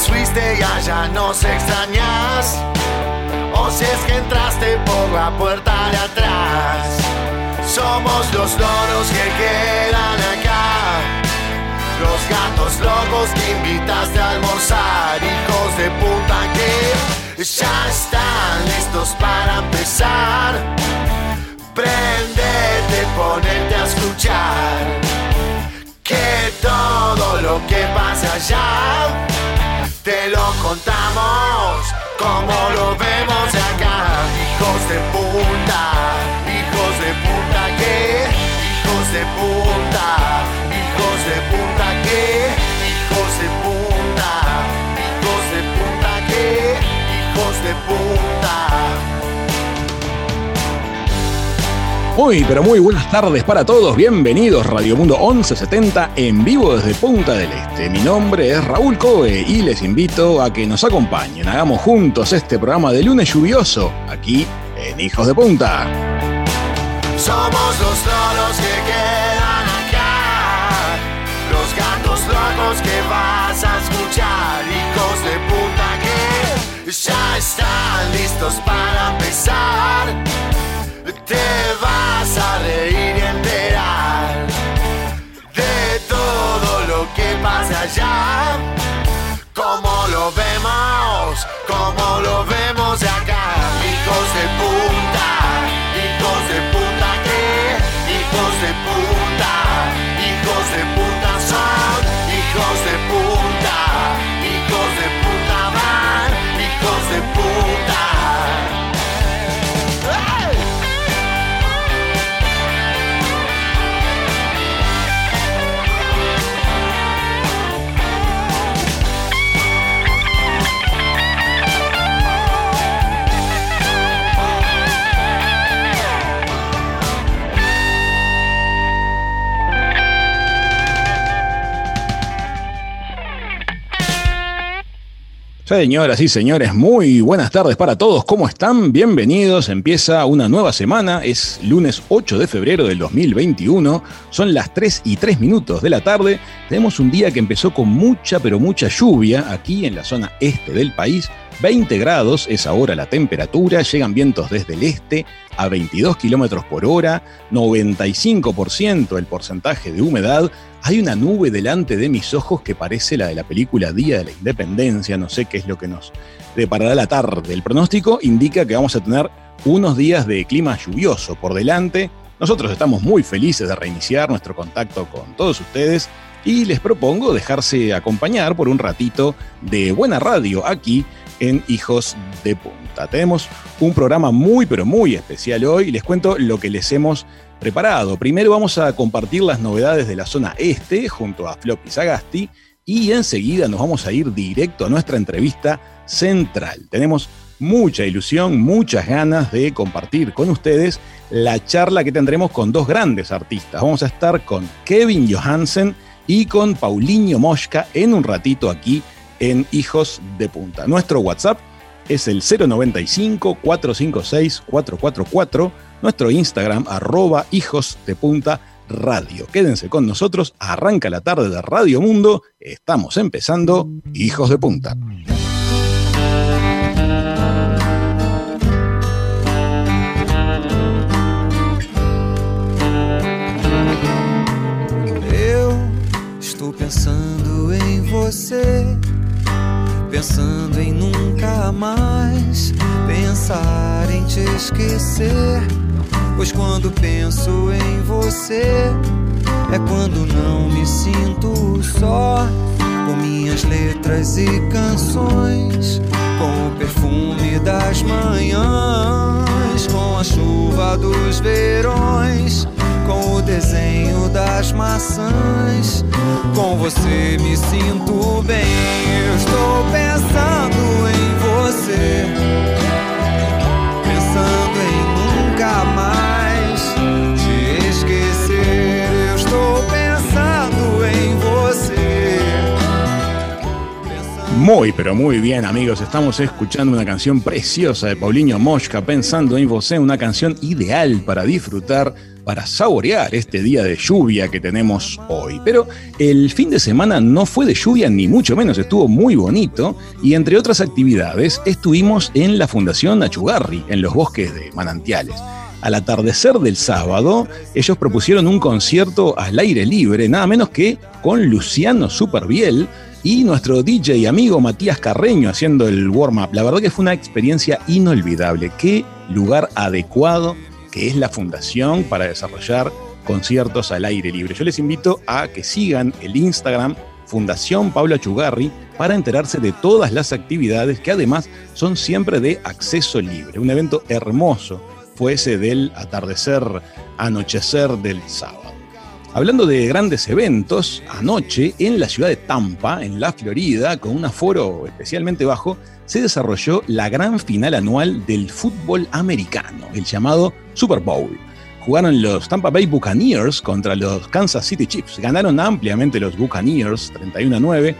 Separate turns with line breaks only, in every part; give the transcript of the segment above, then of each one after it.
Nos fuiste y allá nos extrañas. O si es que entraste por la puerta de atrás. Somos los loros que quedan acá. Los gatos locos que invitaste a almorzar. Hijos de puta que ya están listos para empezar. Prendete, ponerte a escuchar. Que todo lo que pasa allá te lo contamos como lo vemos acá. Hijos de puta, hijos de puta que, hijos de puta, hijos de puta que, hijos de puta, hijos de puta que, hijos de puta.
Muy, pero muy buenas tardes para todos. Bienvenidos Radio Mundo 1170 en vivo desde Punta del Este. Mi nombre es Raúl Coe y les invito a que nos acompañen. Hagamos juntos este programa de lunes lluvioso aquí en Hijos de Punta.
Somos los que quedan acá, los gatos que vas a escuchar, hijos de puta que ya están listos para empezar. Te vas a reír y enterar de todo lo que pasa allá, como lo vemos, como lo vemos acá, hijos de puta, hijos de puta que, hijos de puta, hijos de puta son, hijos de
Señoras y señores, muy buenas tardes para todos. ¿Cómo están? Bienvenidos. Empieza una nueva semana. Es lunes 8 de febrero del 2021. Son las 3 y 3 minutos de la tarde. Tenemos un día que empezó con mucha, pero mucha lluvia aquí en la zona este del país. 20 grados es ahora la temperatura. Llegan vientos desde el este a 22 kilómetros por hora. 95% el porcentaje de humedad. Hay una nube delante de mis ojos que parece la de la película Día de la Independencia, no sé qué es lo que nos deparará la tarde. El pronóstico indica que vamos a tener unos días de clima lluvioso por delante. Nosotros estamos muy felices de reiniciar nuestro contacto con todos ustedes y les propongo dejarse acompañar por un ratito de buena radio aquí en Hijos de Punta. Tenemos un programa muy pero muy especial hoy y les cuento lo que les hemos preparado. Primero vamos a compartir las novedades de la zona este junto a Floppy Sagasti y enseguida nos vamos a ir directo a nuestra entrevista central. Tenemos mucha ilusión, muchas ganas de compartir con ustedes la charla que tendremos con dos grandes artistas. Vamos a estar con Kevin Johansen y con Paulinho Mosca en un ratito aquí en Hijos de Punta. Nuestro WhatsApp es el 095-456-444. Nuestro Instagram, arroba hijos de punta radio. Quédense con nosotros, arranca la tarde de Radio Mundo. Estamos empezando Hijos de Punta.
Pensando em você, pensando em nunca mais pensar em te esquecer. Pois quando penso em você, é quando não me sinto só. Com minhas letras e canções, com o perfume das manhãs, com a chuva dos verões, com o desenho das maçãs. Com você me sinto bem. Eu estou pensando em você, pensando em nunca mais te esquecer. Eu estou pensando em você.
Muy, pero muy bien, amigos. Estamos escuchando una canción preciosa de Paulinho Mosca, pensando en vos, una canción ideal para disfrutar, para saborear este día de lluvia que tenemos hoy. Pero el fin de semana no fue de lluvia, ni mucho menos, estuvo muy bonito. Y entre otras actividades, estuvimos en la Fundación Achugarri, en los bosques de Manantiales. Al atardecer del sábado, ellos propusieron un concierto al aire libre, nada menos que con Luciano Superbiel y nuestro DJ y amigo Matías Carreño haciendo el warm-up. La verdad que fue una experiencia inolvidable. Qué lugar adecuado que es la fundación para desarrollar conciertos al aire libre. Yo les invito a que sigan el Instagram Fundación Pablo Chugarri para enterarse de todas las actividades que además son siempre de acceso libre. Un evento hermoso fue ese del atardecer, anochecer del sábado. Hablando de grandes eventos, anoche en la ciudad de Tampa, en la Florida, con un aforo especialmente bajo, se desarrolló la gran final anual del fútbol americano, el llamado Super Bowl. Jugaron los Tampa Bay Buccaneers contra los Kansas City Chiefs. Ganaron ampliamente los Buccaneers, 31 a 9.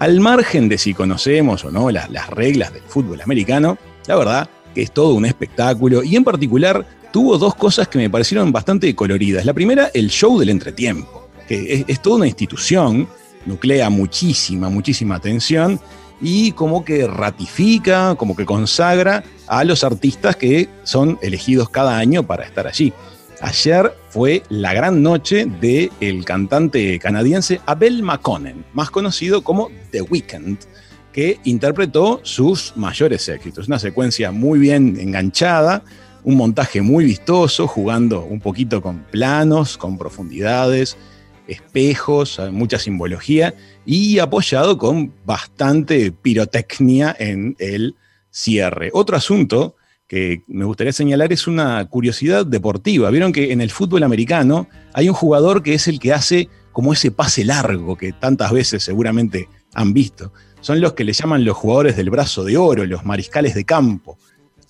Al margen de si conocemos o no las, las reglas del fútbol americano, la verdad que es todo un espectáculo y en particular tuvo dos cosas que me parecieron bastante coloridas. La primera, el show del entretiempo, que es, es toda una institución, nuclea muchísima, muchísima atención y como que ratifica, como que consagra a los artistas que son elegidos cada año para estar allí. Ayer fue la gran noche del el cantante canadiense Abel McConnell, más conocido como The Weeknd, que interpretó sus mayores éxitos. Una secuencia muy bien enganchada, un montaje muy vistoso, jugando un poquito con planos, con profundidades, espejos, mucha simbología y apoyado con bastante pirotecnia en el cierre. Otro asunto que me gustaría señalar es una curiosidad deportiva. Vieron que en el fútbol americano hay un jugador que es el que hace como ese pase largo que tantas veces seguramente han visto. Son los que le llaman los jugadores del brazo de oro, los mariscales de campo,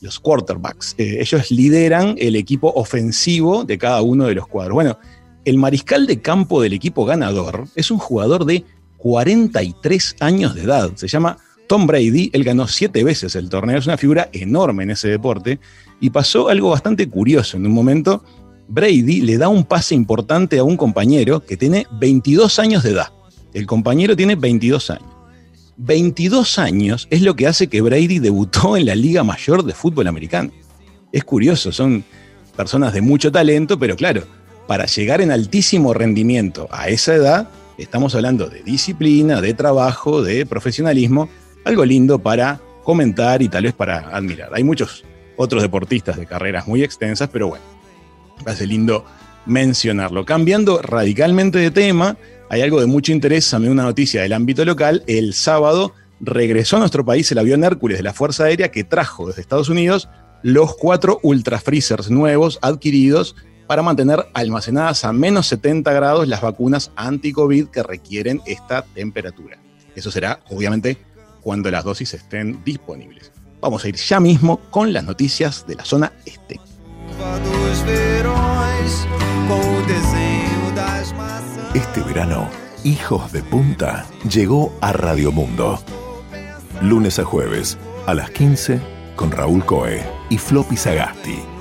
los quarterbacks. Eh, ellos lideran el equipo ofensivo de cada uno de los cuadros. Bueno, el mariscal de campo del equipo ganador es un jugador de 43 años de edad. Se llama Tom Brady. Él ganó siete veces el torneo. Es una figura enorme en ese deporte. Y pasó algo bastante curioso. En un momento, Brady le da un pase importante a un compañero que tiene 22 años de edad. El compañero tiene 22 años. 22 años es lo que hace que Brady debutó en la Liga Mayor de Fútbol Americano. Es curioso, son personas de mucho talento, pero claro, para llegar en altísimo rendimiento a esa edad, estamos hablando de disciplina, de trabajo, de profesionalismo, algo lindo para comentar y tal vez para admirar. Hay muchos otros deportistas de carreras muy extensas, pero bueno, parece lindo mencionarlo. Cambiando radicalmente de tema, hay algo de mucho interés, también una noticia del ámbito local. El sábado regresó a nuestro país el avión Hércules de la Fuerza Aérea que trajo desde Estados Unidos los cuatro ultra freezers nuevos adquiridos para mantener almacenadas a menos 70 grados las vacunas anti-COVID que requieren esta temperatura. Eso será, obviamente, cuando las dosis estén disponibles. Vamos a ir ya mismo con las noticias de la zona este.
Este verano, Hijos de Punta llegó a Radio Mundo. Lunes a jueves, a las 15, con Raúl Coe y Floppy Sagasti.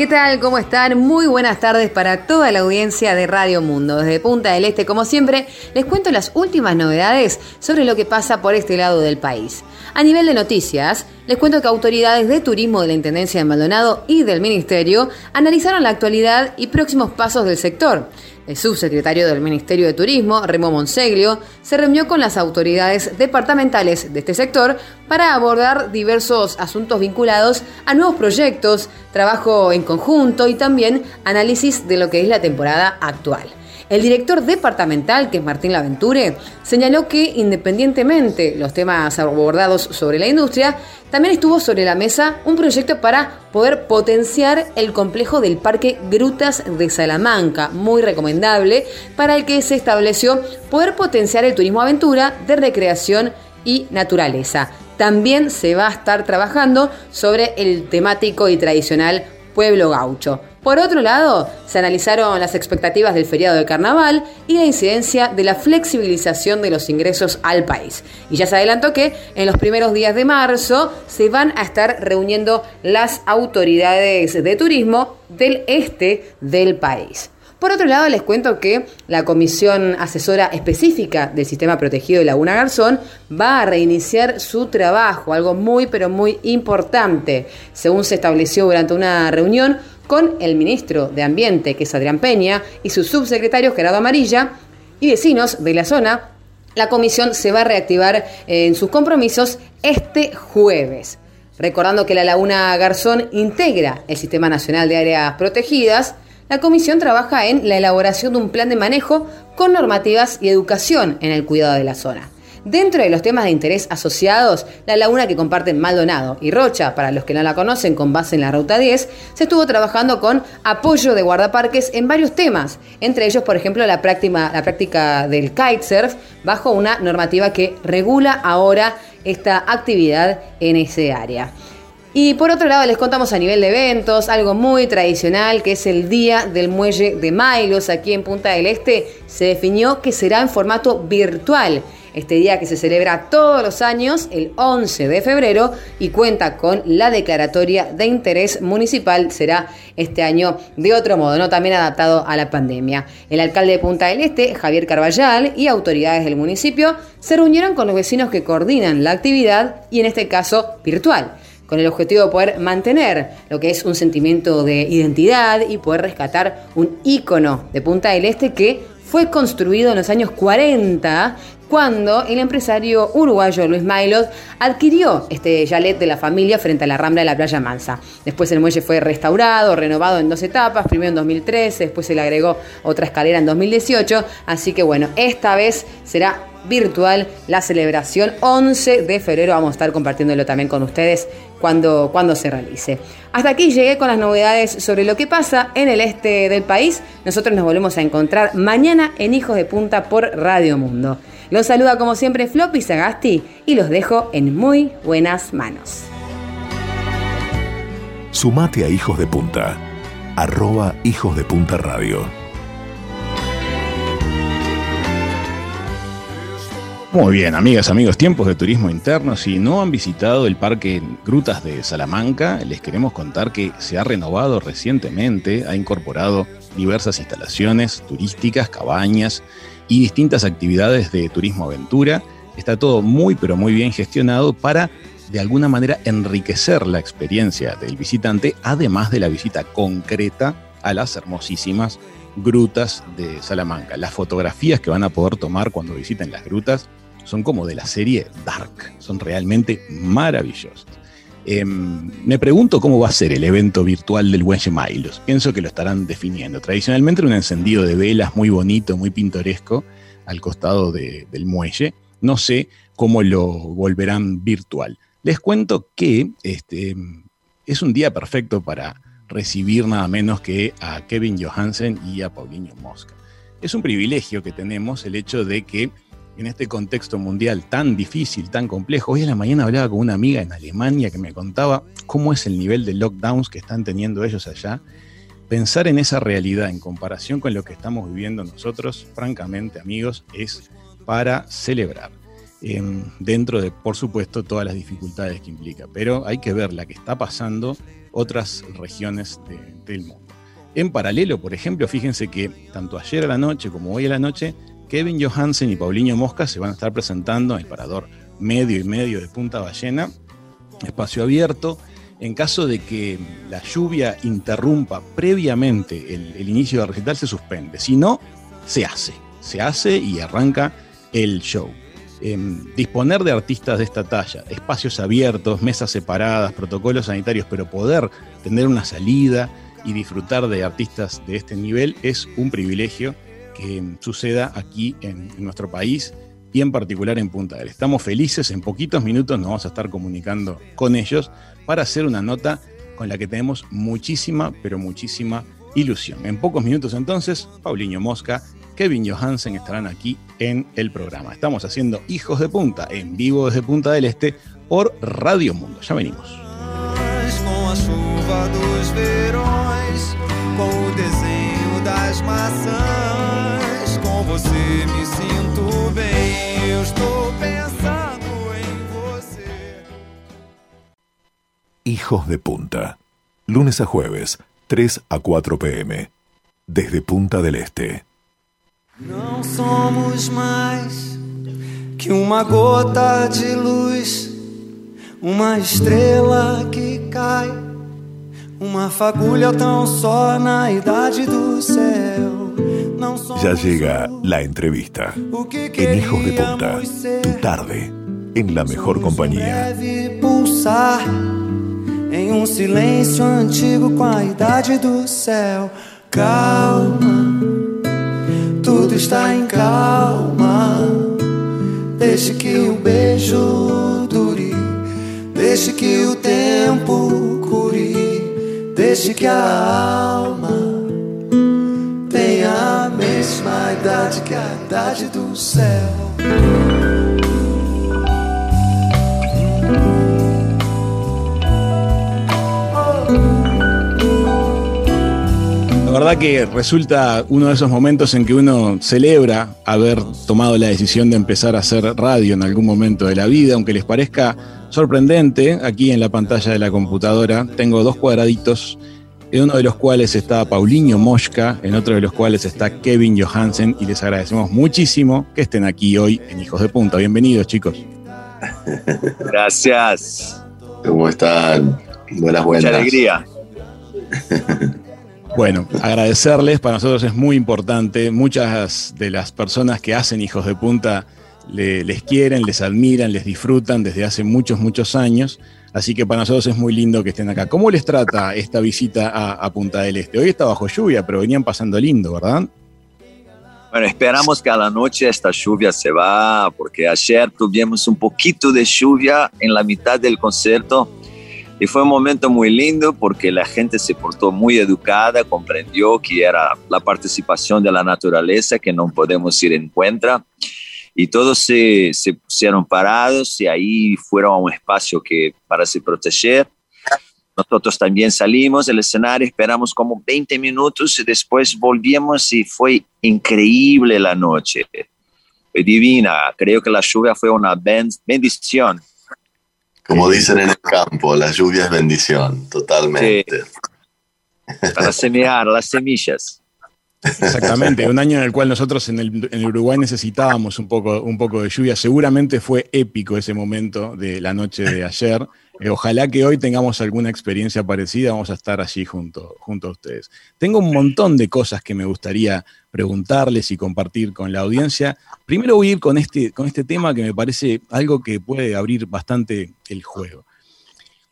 ¿Qué tal? ¿Cómo están? Muy buenas tardes para toda la audiencia de Radio Mundo. Desde Punta del Este, como siempre, les cuento las últimas novedades sobre lo que pasa por este lado del país. A nivel de noticias, les cuento que autoridades de turismo de la Intendencia de Maldonado y del Ministerio analizaron la actualidad y próximos pasos del sector. El subsecretario del Ministerio de Turismo, Remo Monseglio, se reunió con las autoridades departamentales de este sector para abordar diversos asuntos vinculados a nuevos proyectos, trabajo en conjunto y también análisis de lo que es la temporada actual. El director departamental, que es Martín Laventure, señaló que independientemente los temas abordados sobre la industria, también estuvo sobre la mesa un proyecto para poder potenciar el complejo del Parque Grutas de Salamanca, muy recomendable, para el que se estableció poder potenciar el turismo aventura de recreación y naturaleza. También se va a estar trabajando sobre el temático y tradicional pueblo gaucho. Por otro lado, se analizaron las expectativas del feriado de carnaval y la incidencia de la flexibilización de los ingresos al país. Y ya se adelantó que en los primeros días de marzo se van a estar reuniendo las autoridades de turismo del este del país. Por otro lado, les cuento que la Comisión Asesora Específica del Sistema Protegido de Laguna Garzón va a reiniciar su trabajo, algo muy pero muy importante, según se estableció durante una reunión con el ministro de Ambiente, que es Adrián Peña, y su subsecretario Gerardo Amarilla, y vecinos de la zona. La comisión se va a reactivar en sus compromisos este jueves. Recordando que la Laguna Garzón integra el Sistema Nacional de Áreas Protegidas, la comisión trabaja en la elaboración de un plan de manejo con normativas y educación en el cuidado de la zona. Dentro de los temas de interés asociados, la laguna que comparten Maldonado y Rocha, para los que no la conocen con base en la Ruta 10, se estuvo trabajando con apoyo de guardaparques en varios temas, entre ellos, por ejemplo, la práctica, del kitesurf bajo una normativa que regula ahora esta actividad en ese área. Y por otro lado les contamos a nivel de eventos algo muy tradicional que es el Día del Muelle de Mailos aquí en Punta del Este. Se definió que será en formato virtual. Este día que se celebra todos los años, el 11 de febrero, y cuenta con la declaratoria de interés municipal, será este año de otro modo, no también adaptado a la pandemia. El alcalde de Punta del Este, Javier Carballal, y autoridades del municipio se reunieron con los vecinos que coordinan la actividad y en este caso virtual con el objetivo de poder mantener lo que es un sentimiento de identidad y poder rescatar un ícono de Punta del Este que fue construido en los años 40 cuando el empresario uruguayo Luis Mailot adquirió este chalet de la familia frente a la rambla de la playa Mansa. Después el muelle fue restaurado, renovado en dos etapas, primero en 2013, después se le agregó otra escalera en 2018, así que bueno, esta vez será virtual la celebración 11 de febrero. Vamos a estar compartiéndolo también con ustedes cuando, cuando se realice. Hasta aquí llegué con las novedades sobre lo que pasa en el este del país. Nosotros nos volvemos a encontrar mañana en Hijos de Punta por Radio Mundo. Los saluda como siempre Floppy Sagasti y los dejo en muy buenas manos.
Sumate a Hijos de Punta, arroba Hijos de Punta Radio.
Muy bien, amigas, amigos, tiempos de turismo interno. Si no han visitado el Parque Grutas de Salamanca, les queremos contar que se ha renovado recientemente, ha incorporado diversas instalaciones turísticas, cabañas y distintas actividades de turismo aventura. Está todo muy, pero muy bien gestionado para, de alguna manera, enriquecer la experiencia del visitante, además de la visita concreta a las hermosísimas grutas de Salamanca. Las fotografías que van a poder tomar cuando visiten las grutas son como de la serie Dark, son realmente maravillosos. Em, me pregunto cómo va a ser el evento virtual del Muelle Milos. Pienso que lo estarán definiendo. Tradicionalmente un encendido de velas muy bonito, muy pintoresco al costado del muelle. No sé cómo lo volverán virtual. Les cuento que este, es un día perfecto para recibir nada menos que a Kevin Johansen y a Paulinho Mosca. Es un privilegio que tenemos el hecho de que en este contexto mundial tan difícil, tan complejo. Hoy en la mañana hablaba con una amiga en Alemania que me contaba cómo es el nivel de lockdowns que están teniendo ellos allá. Pensar en esa realidad en comparación con lo que estamos viviendo nosotros, francamente amigos, es para celebrar. Em, dentro de, por supuesto, todas las dificultades que implica. Pero hay que ver la que está pasando otras regiones del mundo. En paralelo, por ejemplo, fíjense que tanto ayer a la noche como hoy a la noche Kevin Johansen y Paulinho Mosca se van a estar presentando en el parador medio y medio de Punta Ballena, espacio abierto. En caso de que la lluvia interrumpa previamente el, inicio del recital, se suspende. Si no, se hace. Se hace y arranca el show. Disponer de artistas de esta talla, espacios abiertos, mesas separadas, protocolos sanitarios, pero poder tener una salida y disfrutar de artistas de este nivel es un privilegio que suceda aquí en, nuestro país y en particular en Punta del. Estamos felices, en poquitos minutos nos vamos a estar comunicando con ellos para hacer una nota con la que tenemos muchísima, pero muchísima ilusión. En pocos minutos entonces, Paulinho Mosca, Kevin Johansen estarán aquí en el programa. Estamos haciendo Hijos de Punta en vivo desde Punta del Este por Radio Mundo. Ya venimos.
Hijos de Punta. Lunes a jueves, 3 a 4 pm. Desde Punta del Este.
No somos más que una gota de luz, una estrella que cae, una fagulha tão só na idade do céu.
Ya llega la entrevista. En Hijos de Punta, tu tarde, en la mejor compañía.
Em um silêncio antigo com a idade do céu. Calma, está em calma. Deixe que o beijo dure, deixe que o tempo cure, deixe que a alma tenha a mesma idade que a idade do céu.
Verdad que resulta uno de esos momentos en que uno celebra haber tomado la decisión de empezar a hacer radio en algún momento de la vida, aunque les parezca sorprendente, aquí en la pantalla de la computadora tengo dos cuadraditos, en uno de los cuales está Paulinho Mosca, en otro de los cuales está Kevin Johansen, y les agradecemos muchísimo que estén aquí hoy en Hijos de Punta. Bienvenidos, chicos.
Gracias.
¿Cómo están? Buenas, buenas.
Mucha alegría.
Bueno, agradecerles, para nosotros es muy importante. Muchas de las personas que hacen Hijos de Punta les quieren, les admiran, les disfrutan desde hace muchos, muchos años. Así que para nosotros es muy lindo que estén acá. ¿Cómo les trata esta visita a, Punta del Este? Hoy está bajo lluvia, pero venían pasando lindo, ¿verdad?
Bueno, esperamos que a la noche esta lluvia se va, porque ayer tuvimos un poquito de lluvia en la mitad del concierto y fue un momento muy lindo porque la gente se portó muy educada, comprendió que era la participación de la naturaleza que no podemos ir en contra. Y todos se, se pusieron parados y ahí fueron a un espacio que, para se proteger. Nosotros también salimos del escenario, esperamos como 20 minutos y después volvimos y fue increíble la noche. Fue divina. Creo que la lluvia fue una bendición
como dicen en el campo, la lluvia es bendición, totalmente.
Para semear las semillas.
Exactamente, un año en el cual nosotros en el, Uruguay necesitábamos un poco, un poco de lluvia. Seguramente fue épico ese momento de la noche de ayer. Eh, ojalá que hoy tengamos alguna experiencia parecida, vamos a estar allí junto, junto a ustedes. Tengo un montón de cosas que me gustaría preguntarles y compartir con la audiencia. Primero voy a ir con este, con este tema que me parece algo que puede abrir bastante el juego.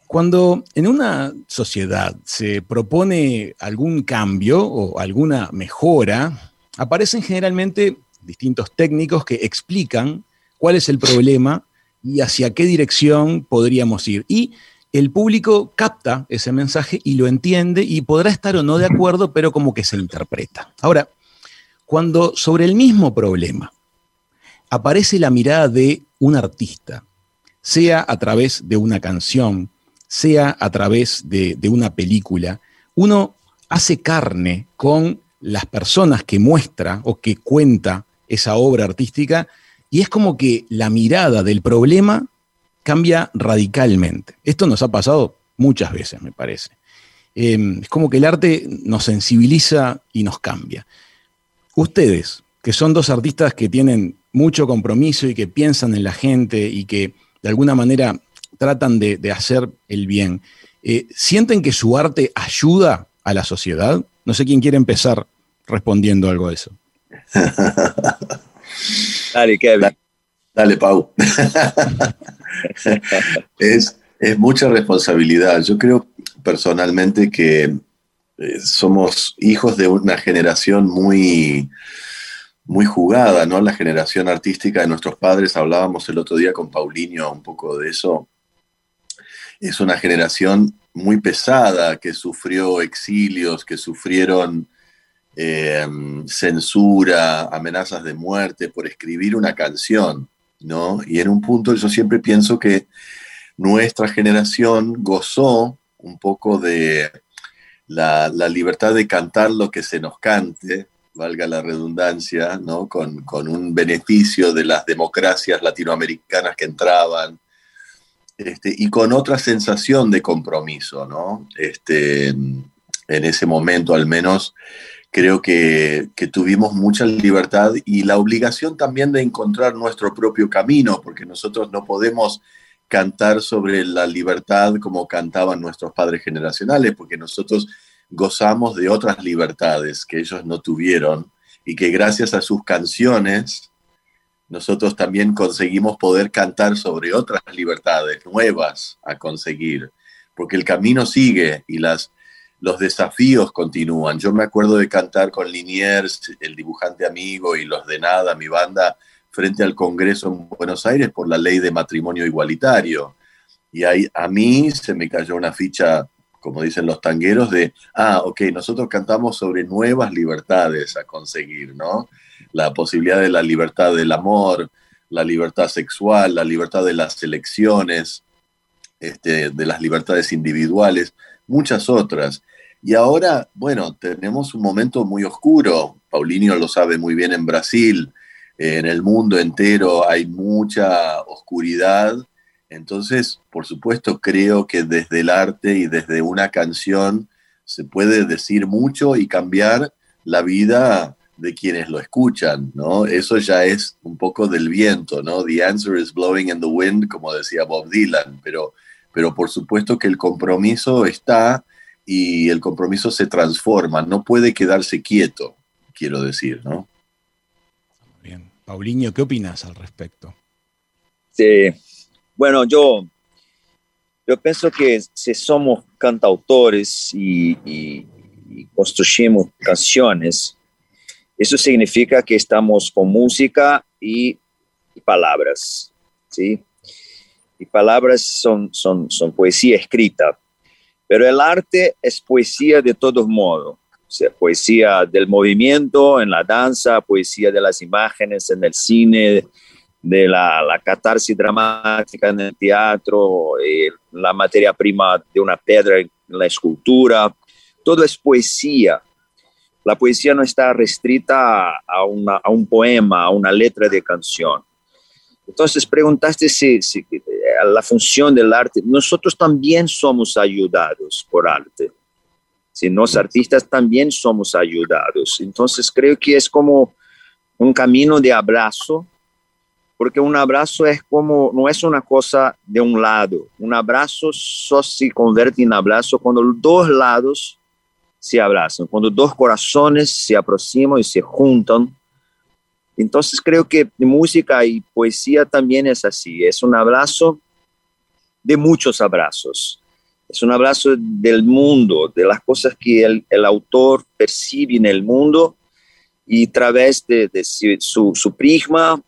Cuando en una sociedad se propone algún cambio o alguna mejora, aparecen generalmente distintos técnicos que explican cuál es el problema y hacia qué dirección podríamos ir. Y el público capta ese mensaje y lo entiende y podrá estar o no de acuerdo, pero como que se interpreta. Ahora, cuando sobre el mismo problema aparece la mirada de un artista, sea a través de una canción, sea a través de, una película, uno hace carne con las personas que muestra o que cuenta esa obra artística y es como que la mirada del problema cambia radicalmente. Esto nos ha pasado muchas veces, me parece. Em, es como que el arte nos sensibiliza y nos cambia. Ustedes, que son dos artistas que tienen mucho compromiso y que piensan en la gente y que de alguna manera tratan de, hacer el bien, eh, ¿sienten que su arte ayuda a la sociedad? No sé quién quiere empezar respondiendo algo a eso.
Dale, Kevin.
Dale, Pau. es, mucha responsabilidad. Yo creo personalmente que eh, somos hijos de una generación muy, muy jugada, ¿no? La generación artística de nuestros padres, hablábamos el otro día con Paulinho un poco de eso, es una generación muy pesada que sufrió exilios, que sufrieron eh, censura, amenazas de muerte por escribir una canción, ¿no? Y en un punto yo siempre pienso que nuestra generación gozó un poco de la, libertad de cantar lo que se nos cante, valga la redundancia, ¿no? con, un beneficio de las democracias latinoamericanas que entraban, este, y con otra sensación de compromiso, ¿no? Este, en ese momento al menos creo que, tuvimos mucha libertad y la obligación también de encontrar nuestro propio camino, porque nosotros no podemos cantar sobre la libertad como cantaban nuestros padres generacionales, porque nosotros gozamos de otras libertades que ellos no tuvieron y que gracias a sus canciones nosotros también conseguimos poder cantar sobre otras libertades nuevas a conseguir, porque el camino sigue y las, los desafíos continúan. Yo me acuerdo de cantar con Liniers, el dibujante amigo y los de nada, mi banda, frente al Congreso en Buenos Aires por la ley de matrimonio igualitario. Y ahí a mí se me cayó una ficha, como dicen los tangueros, de, ah, ok, nosotros cantamos sobre nuevas libertades a conseguir, ¿no? La posibilidad de la libertad del amor, la libertad sexual, la libertad de las elecciones, este, de las libertades individuales, muchas otras. Y ahora, bueno, tenemos un momento muy oscuro. Paulinho lo sabe muy bien en Brasil en el mundo entero hay mucha oscuridad. Entonces, por supuesto, creo que desde el arte y desde una canción se puede decir mucho y cambiar la vida de quienes lo escuchan, ¿no? Eso ya es un poco del viento, ¿no? The answer is blowing in the wind, como decía Bob Dylan, pero, pero por supuesto que el compromiso está y el compromiso se transforma, no puede quedarse quieto, quiero decir, ¿no?
Paulinho, ¿qué opinas al respecto?
Sí, bueno, yo, yo pienso que si somos cantautores y, construimos canciones, eso significa que estamos con música y, palabras, ¿sí? Y palabras son, son, son poesía escrita, pero el arte es poesía de todos modos poesía del movimiento en la danza, poesía de las imágenes en el cine, de la, la catarsis dramática en el teatro, eh, la materia prima de una piedra en la escultura. Todo es poesía. La poesía no está restrita a, a un poema, a una letra de canción. Entonces preguntaste si, si, eh, la función del arte. Nosotros también somos ayudados por arte si los artistas también somos ayudados. Entonces creo que es como un camino de abrazo, porque un abrazo es como, no es una cosa de un lado, un abrazo solo se convierte en abrazo cuando dos lados se abrazan, cuando dos corazones se aproximan y se juntan. Entonces creo que música y poesía también es así, es un abrazo de muchos abrazos. Es un abrazo del mundo, de las cosas que el, el autor percibe en el mundo y a través de, de su, su, prisma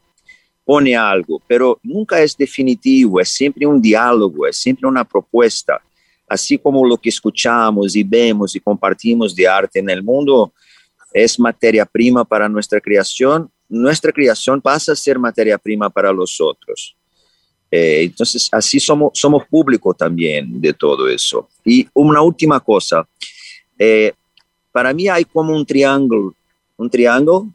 pone algo, pero nunca es definitivo, es siempre un diálogo, es siempre una propuesta. Así como lo que escuchamos y vemos y compartimos de arte en el mundo es materia prima para nuestra creación, nuestra creación pasa a ser materia prima para los otros. Eh, entonces, así somos, somos público también de todo eso. Y una última cosa, eh, para mí hay como un triángulo, un triángulo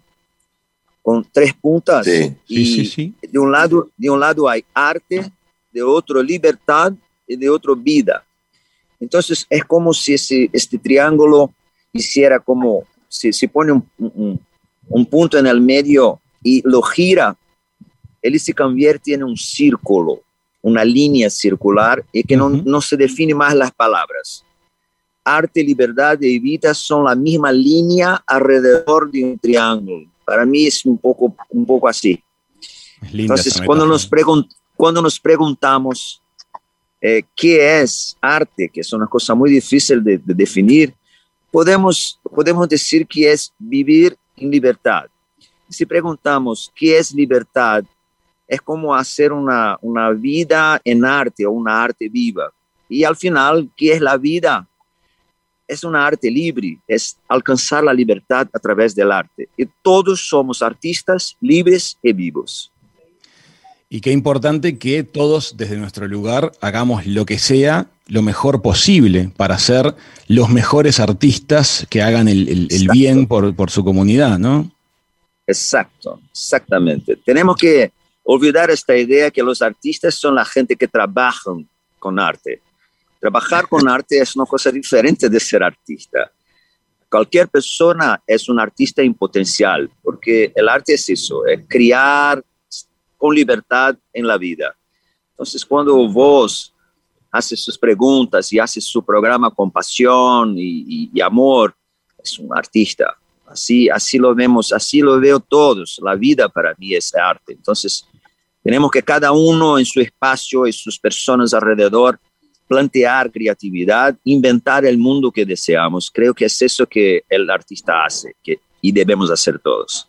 con tres puntas. y De, un lado, de un lado hay arte, de otro libertad y de otro vida. Entonces, es como si ese, este triángulo hiciera como, si se pone un, un, un punto en el medio y lo gira ele se convierte en un círculo, una línea circular y que no, no se define más las palabras. Arte, libertad y vida son la misma línea alrededor de un triángulo. Para mí es un poco, un poco así. Entonces, cuando nos, cuando nos preguntamos eh, qué es arte, que es una cosa muy difícil de, de definir, podemos, podemos decir que es vivir en libertad Si preguntamos qué es libertad, es como hacer una, una vida en arte o una arte viva. Y al final, ¿qué es la vida? Es una arte libre, es alcanzar la libertad a través del arte. Y todos somos artistas libres y vivos.
Y qué importante que todos desde nuestro lugar hagamos lo que sea lo mejor posible para ser los mejores artistas que hagan el, bien por, por, su comunidad, ¿no?
Exacto, exactamente. Tenemos que olvidar esta idea que los artistas son la gente que trabajan con arte. Trabajar con arte es una cosa diferente de ser artista. Cualquier persona es un artista en potencial, porque el arte es eso, es crear con libertad en la vida. Entonces, cuando vos haces sus preguntas y haces su programa con pasión y, y amor, es un artista. Así, así lo vemos, así lo veo todos. La vida para mí es arte. Entonces, tenemos que cada uno en su espacio y sus personas alrededor plantear creatividad, inventar el mundo que deseamos. Creo que es eso que el artista hace que, y debemos hacer todos.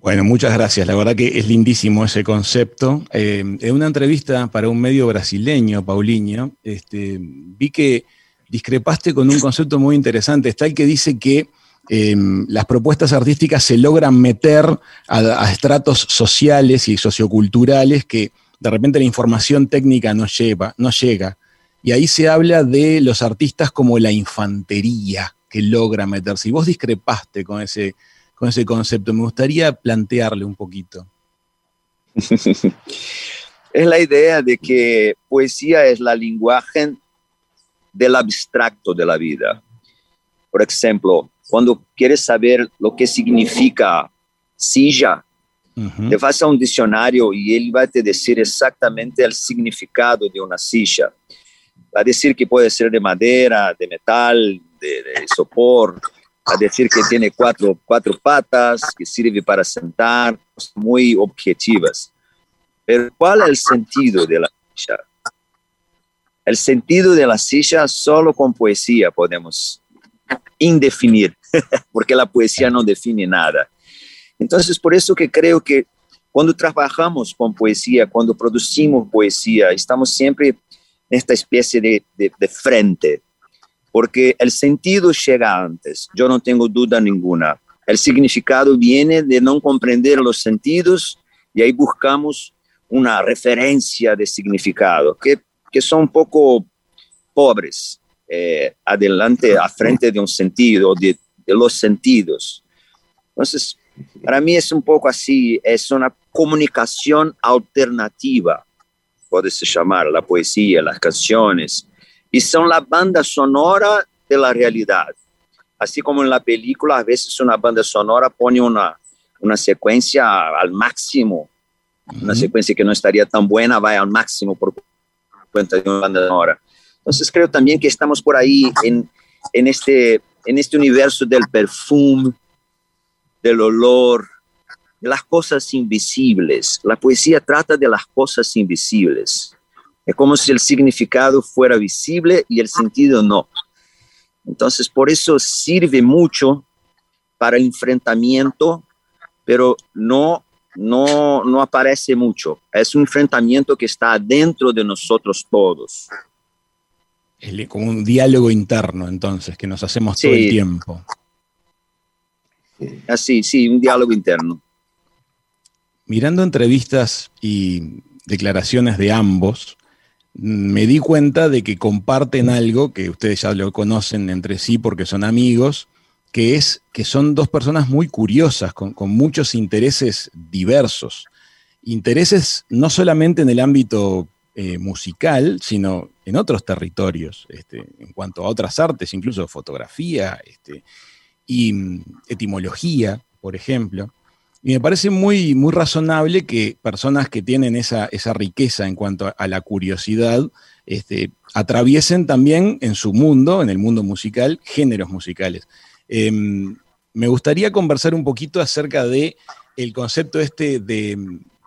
Bueno, muchas gracias. La verdad que es lindísimo ese concepto. Eh, en una entrevista para un medio brasileño, Paulinho, este, vi que discrepaste con un concepto muy interesante. Está el que dice que em, las propuestas artísticas se logran meter a, estratos sociales y socioculturales que de repente la información técnica no, lleva, no llega. Y ahí se habla de los artistas como la infantería que logra meterse. Y vos discrepaste con ese, con ese concepto. Me gustaría plantearle un poquito.
es la idea de que poesía es la lenguaje del abstracto de la vida. Por ejemplo, cuando quieres saber lo que significa silla, te vas a un diccionario y él va a te decir exactamente el significado de una silla. Va a decir que puede ser de madera, de metal, de, de sopor, a decir que tiene cuatro, cuatro patas, que sirve para sentar, muy objetivas. Pero ¿cuál es el sentido de la silla? El sentido de la silla solo con poesía podemos indefinir, porque la poesía no define nada. Entonces, por eso que creo que cuando trabajamos con poesía, cuando producimos poesía, estamos siempre en esta especie de, de, de frente, porque el sentido llega antes, yo no tengo duda ninguna. El significado viene de no comprender los sentidos y ahí buscamos una referencia de significado, que que son un poco pobres eh, adelante, a frente de un sentido, de, de los sentidos. Entonces, para mí es un poco así, es una comunicación alternativa, puede llamar, la poesía, las canciones, y son la banda sonora de la realidad. Así como en la película, a veces una banda sonora pone una, una secuencia al máximo, una secuencia que no estaría tan buena, va al máximo por cuenta de una banda sonora. Entonces creo también que estamos por ahí en, en, este, en este universo del perfume, del olor, de las cosas invisibles. La poesía trata de las cosas invisibles. Es como si el significado fuera visible y el sentido no. Entonces, por eso sirve mucho para el enfrentamiento, pero no no, no aparece mucho. Es un enfrentamiento que está dentro de nosotros todos.
Es como un diálogo interno, entonces, que nos hacemos todo el tiempo.
Así, sí, un diálogo interno.
Mirando entrevistas y declaraciones de ambos, me di cuenta de que comparten algo que ustedes ya lo conocen entre sí porque son amigos, que es que son dos personas muy curiosas, con, muchos intereses diversos. Intereses no solamente en el ámbito eh, musical, sino en otros territorios, este, en cuanto a otras artes, incluso fotografía este, y mm, etimología, por ejemplo. Y me parece muy, muy razonable que personas que tienen esa, esa riqueza en cuanto a, la curiosidad este, atraviesen también en su mundo, en el mundo musical, géneros musicales. Em, me gustaría conversar un poquito acerca de el concepto este de,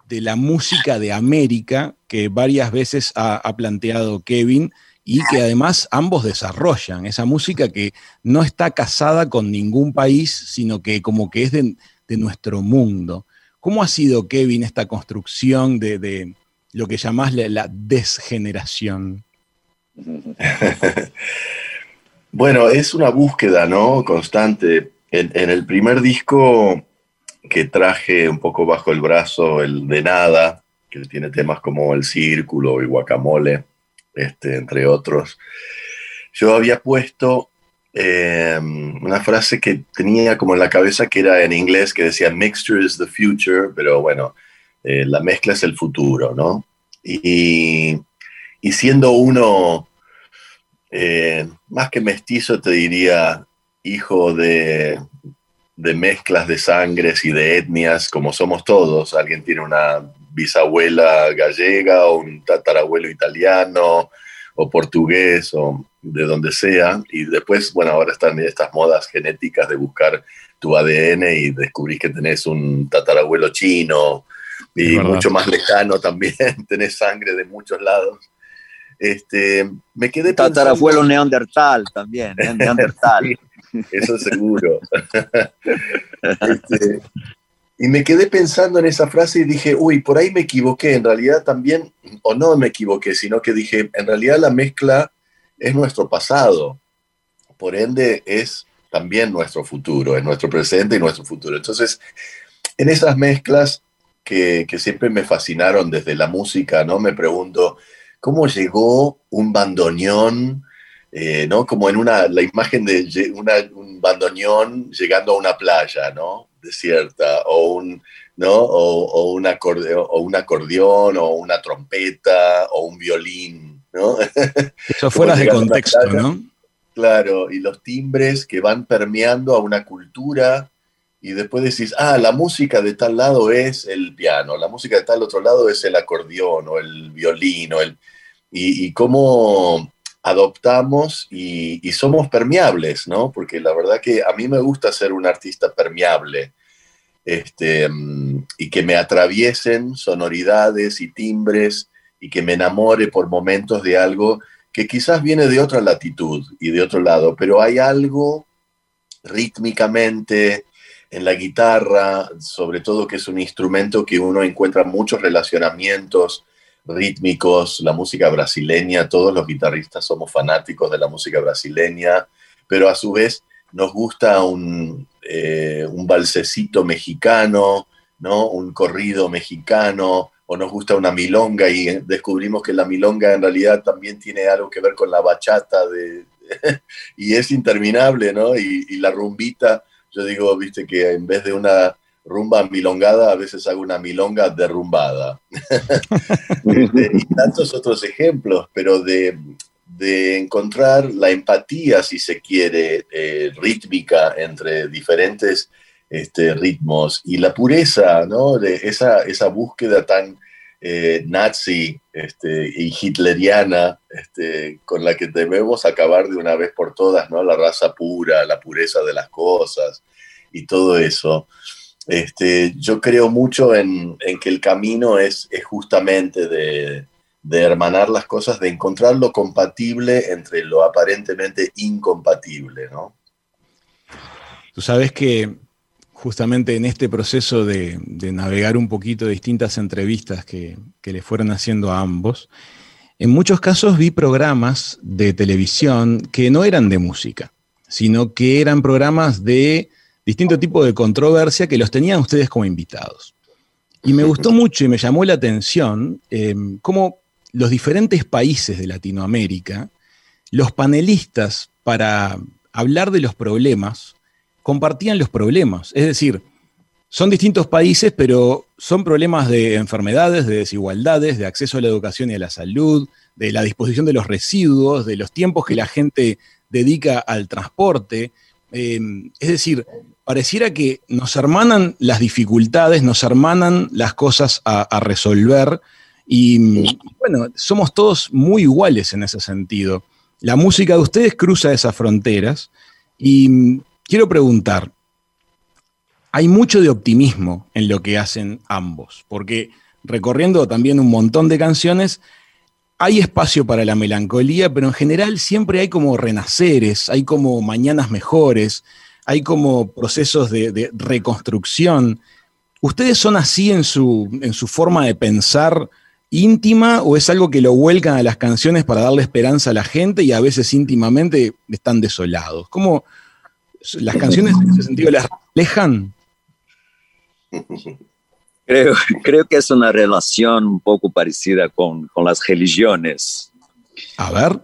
la música de América que varias veces ha, planteado Kevin y que además ambos desarrollan esa música que no está casada con ningún país, sino que como que es de, nuestro mundo. ¿Cómo ha sido, Kevin, esta construcción de, lo que llamás la, desgeneración?
bueno, es una búsqueda, ¿no? Constante. En, el primer disco que traje un poco bajo el brazo, el de nada, que tiene temas como El Círculo y Guacamole, este, entre otros, yo había puesto em, una frase que tenía como en la cabeza que era en inglés, que decía Mixture is the future, pero bueno, eh, la mezcla es el futuro, ¿no? Y, siendo uno eh, más que mestizo, te diría hijo de, de mezclas de sangres y de etnias, como somos todos. Alguien tiene una bisabuela gallega o un tatarabuelo italiano o portugués o de donde sea. Y después, bueno, ahora están estas modas genéticas de buscar tu ADN y descubrís que tenés un tatarabuelo chino y mucho más lejano también, tenés sangre de muchos lados. Este, me quedé
Tatarabuelo neandertal también, neandertal.
eso seguro. Este, y me quedé pensando en esa frase y dije, uy, por ahí me equivoqué, en realidad también, o no me equivoqué, sino que dije, en realidad la mezcla es nuestro pasado, por ende es también nuestro futuro, es nuestro presente y nuestro futuro. Entonces, en esas mezclas que, siempre me fascinaron desde la música, ¿no? Me pregunto, ¿cómo llegó un bandoneón, eh, ¿no? Como en una, la imagen de un bandoneón llegando a una playa, ¿no? desierta, o un, ¿no? O, un acordeón, o un acordeón, o una trompeta, o un violín, ¿no?
Eso fuera de contexto, ¿no?
Claro, y los timbres que van permeando a una cultura y después decís, ah, la música de tal lado es el piano, la música de tal otro lado es el acordeón o el violín, o el, y, y cómo adoptamos y, somos permeables, ¿no? Porque la verdad que a mí me gusta ser un artista permeable este, mm, y que me atraviesen sonoridades y timbres y que me enamore por momentos de algo que quizás viene de otra latitud y de otro lado, pero hay algo rítmicamente en la guitarra, sobre todo que es un instrumento que uno encuentra muchos relacionamientos rítmicos, la música brasileña, todos los guitarristas somos fanáticos de la música brasileña, pero a su vez nos gusta un, eh, un balsecito mexicano, ¿no? un corrido mexicano, o nos gusta una milonga y descubrimos que la milonga en realidad también tiene algo que ver con la bachata de, y es interminable, ¿no? Y, la rumbita, yo digo, viste que en vez de una rumba milongada, a veces hago una milonga derrumbada. Este, y tantos otros ejemplos, pero de, encontrar la empatía, si se quiere, eh, rítmica entre diferentes este, ritmos y la pureza, ¿no? De esa, esa búsqueda tan eh, nazi este, y hitleriana este, con la que debemos acabar de una vez por todas, ¿no? La raza pura, la pureza de las cosas y todo eso. Este, yo creo mucho en, que el camino es, justamente de, hermanar las cosas, de encontrar lo compatible entre lo aparentemente incompatible, ¿no?
Tú sabes que justamente en este proceso de, navegar un poquito distintas entrevistas que, que, le fueron haciendo a ambos, en muchos casos vi programas de televisión que no eran de música, sino que eran programas de distinto tipo de controversia que los tenían ustedes como invitados. Y me gustó mucho y me llamó la atención eh, cómo los diferentes países de Latinoamérica, los panelistas para hablar de los problemas, compartían los problemas. Es decir, son distintos países, pero son problemas de enfermedades, de desigualdades, de acceso a la educación y a la salud, de la disposición de los residuos, de los tiempos que la gente dedica al transporte. Eh, es decir, pareciera que nos hermanan las dificultades, nos hermanan las cosas a, resolver y bueno, somos todos muy iguales en ese sentido. La música de ustedes cruza esas fronteras y quiero preguntar, hay mucho de optimismo en lo que hacen ambos, porque recorriendo también un montón de canciones, hay espacio para la melancolía, pero en general siempre hay como renaceres, hay como mañanas mejores, hay como procesos de, reconstrucción. ¿Ustedes son así en su, en su forma de pensar íntima o es algo que lo vuelcan a las canciones para darle esperanza a la gente y a veces íntimamente están desolados? ¿Cómo las canciones en ese sentido las reflejan?
Creo, creo que es una relación un poco parecida con, con las religiones.
A ver.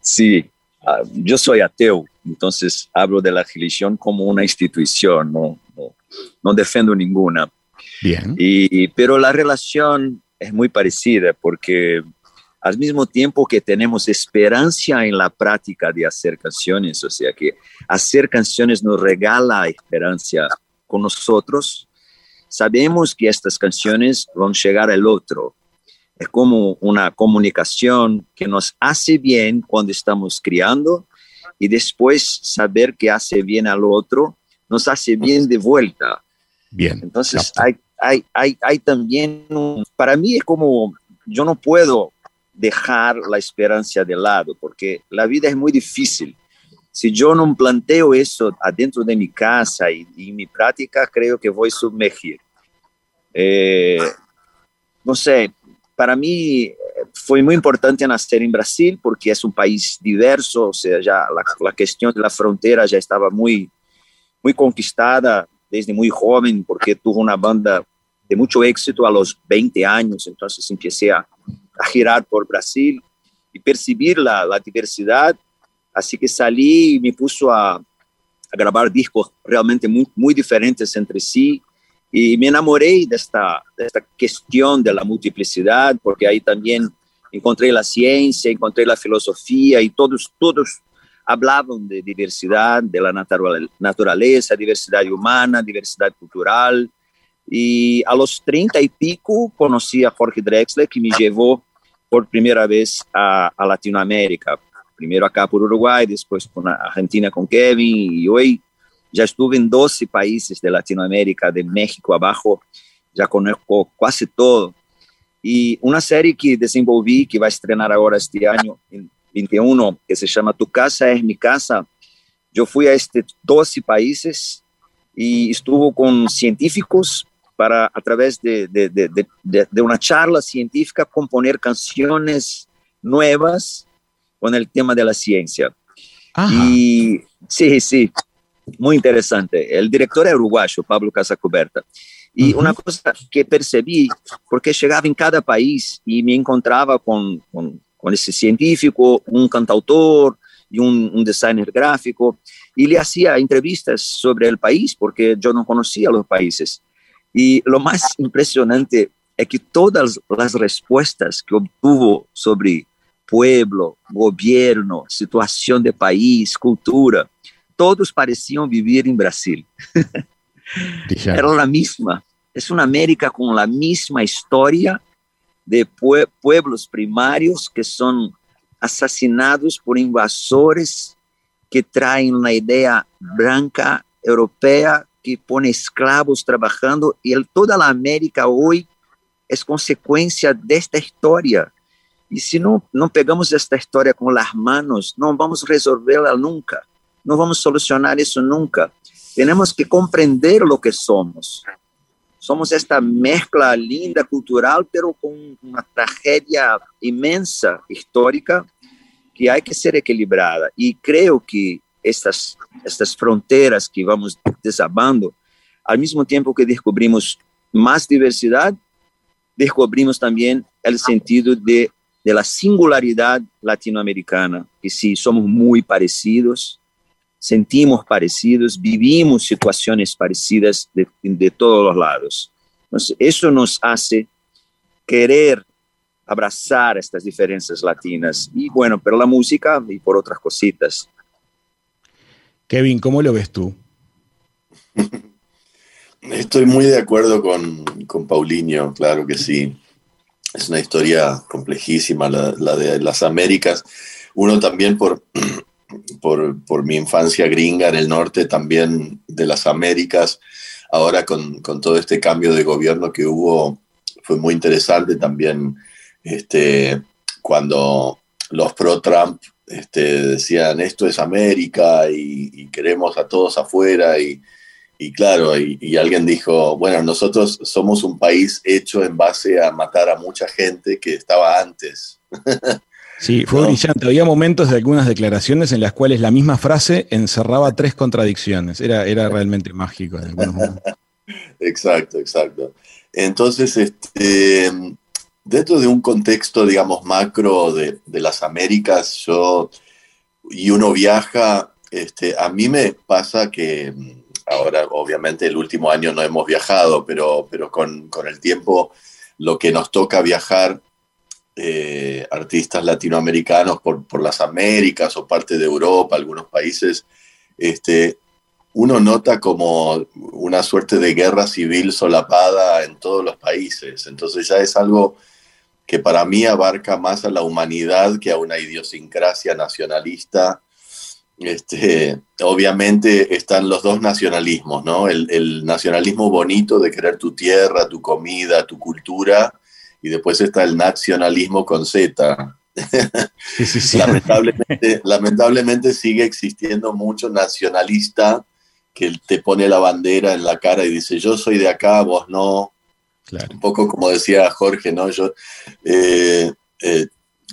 Sí, ah, yo soy ateo, entonces hablo de la religión como una institución, no, no, no defiendo ninguna.
Bien.
Y, pero la relación es muy parecida porque al mismo tiempo que tenemos esperanza en la práctica de hacer canciones, o sea que hacer canciones nos regala esperanza con nosotros, sabemos que estas canciones van a llegar al otro. Es como una comunicación que nos hace bien cuando estamos criando y después saber que hace bien al otro nos hace bien de vuelta.
Bien.
Entonces hay, hay, hay, hay también, para mí es como, yo no puedo dejar la esperanza de lado porque la vida es muy difícil. Si yo no planteo eso adentro de mi casa y, mi práctica, creo que voy a sumergir. Eh, no sé, para mí fue muy importante nacer en Brasil porque es un país diverso, o sea, ya la, cuestión de la frontera ya estaba muy, muy conquistada desde muy joven porque tuvo una banda de mucho éxito a los 20 años, entonces empecé a, a girar por Brasil y percibir la, la, diversidad, así que salí y me puso a, a grabar discos realmente muy, muy diferentes entre sí y me enamoré de esta, de esta cuestión de la multiplicidad, porque ahí también encontré la ciencia, encontré la filosofía y todos, todos hablaban de diversidad, de la naturaleza, diversidad humana, diversidad cultural. Y a los treinta y pico conocí a Jorge Drexler, que me llevó por primera vez a, a Latinoamérica. Primero acá por Uruguay, después con Argentina con Kevin, y hoy ya estuve en 12 países de Latinoamérica, de México abajo, ya conozco casi todo. Y una serie que desenvolví, que va a estrenar ahora este año, en 21, que se llama Tu casa es mi casa. Yo fui a estos 12 países y estuvo con científicos para, a través de, de, de, de, una charla científica, componer canciones nuevas con el tema de la ciencia. Y sí, sí, muy interesante. El director es uruguayo, Pablo Casacoberta. Y una cosa que percibí, porque llegaba en cada país y me encontraba con, con, con ese científico, un cantautor y un, un, designer gráfico, y le hacía entrevistas sobre el país, porque yo no conocía los países. Y lo más impresionante es que todas las respuestas que obtuvo sobre pueblo, gobierno, situación de país, cultura, todos pareciam viver em Brasil. Era a mesma. É uma América com a mesma história de pue pueblos primários que são assassinados por invasores que traem uma ideia branca europeia que põe escravos trabalhando e toda a América hoje é consequência desta história. E se não, não pegamos esta história com as manos, não vamos resolvê-la nunca. no vamos solucionar eso nunca. Tenemos que comprender lo que somos. Somos esta mezcla linda cultural, pero con una tragedia inmensa histórica que hay que ser equilibrada. Y creo que estas, estas fronteras que vamos desabando, al mismo tiempo que descubrimos más diversidad, descubrimos también el sentido de, de la singularidad latinoamericana, que sí, somos muy parecidos, sentimos parecidos, vivimos situaciones parecidas de, de todos los lados. Entonces, eso nos hace querer abrazar estas diferencias latinas y bueno, pero la música y por otras cositas.
Kevin, ¿cómo lo ves tú?
Estoy muy de acuerdo con, con Paulinho, claro que sí. Es una historia complejísima la, de las Américas. Uno también por, por, por, mi infancia gringa en el norte, también de las Américas. Ahora con, con, todo este cambio de gobierno que hubo, fue muy interesante también este, cuando los pro-Trump este, decían esto es América y, queremos a todos afuera y, claro, y, alguien dijo, bueno, nosotros somos un país hecho en base a matar a mucha gente que estaba antes.
Sí, fue brillante. Había momentos de algunas declaraciones en las cuales la misma frase encerraba tres contradicciones. Era, era realmente mágico.
exacto, exacto. Entonces, este, dentro de un contexto, digamos, macro de, las Américas, yo, y uno viaja, este, a mí me pasa que ahora, obviamente, el último año no hemos viajado, pero, pero con, el tiempo, lo que nos toca viajar, eh, artistas latinoamericanos por, por, las Américas o parte de Europa, algunos países, este, uno nota como una suerte de guerra civil solapada en todos los países. Entonces ya es algo que para mí abarca más a la humanidad que a una idiosincrasia nacionalista. Este, obviamente están los dos nacionalismos, ¿no? El, nacionalismo bonito de querer tu tierra, tu comida, tu cultura, y después está el nacionalismo con Z. lamentablemente, lamentablemente sigue existiendo mucho nacionalista que te pone la bandera en la cara y dice, yo soy de acá, vos no, un poco como decía Jorge, ¿no? Yo, eh, eh,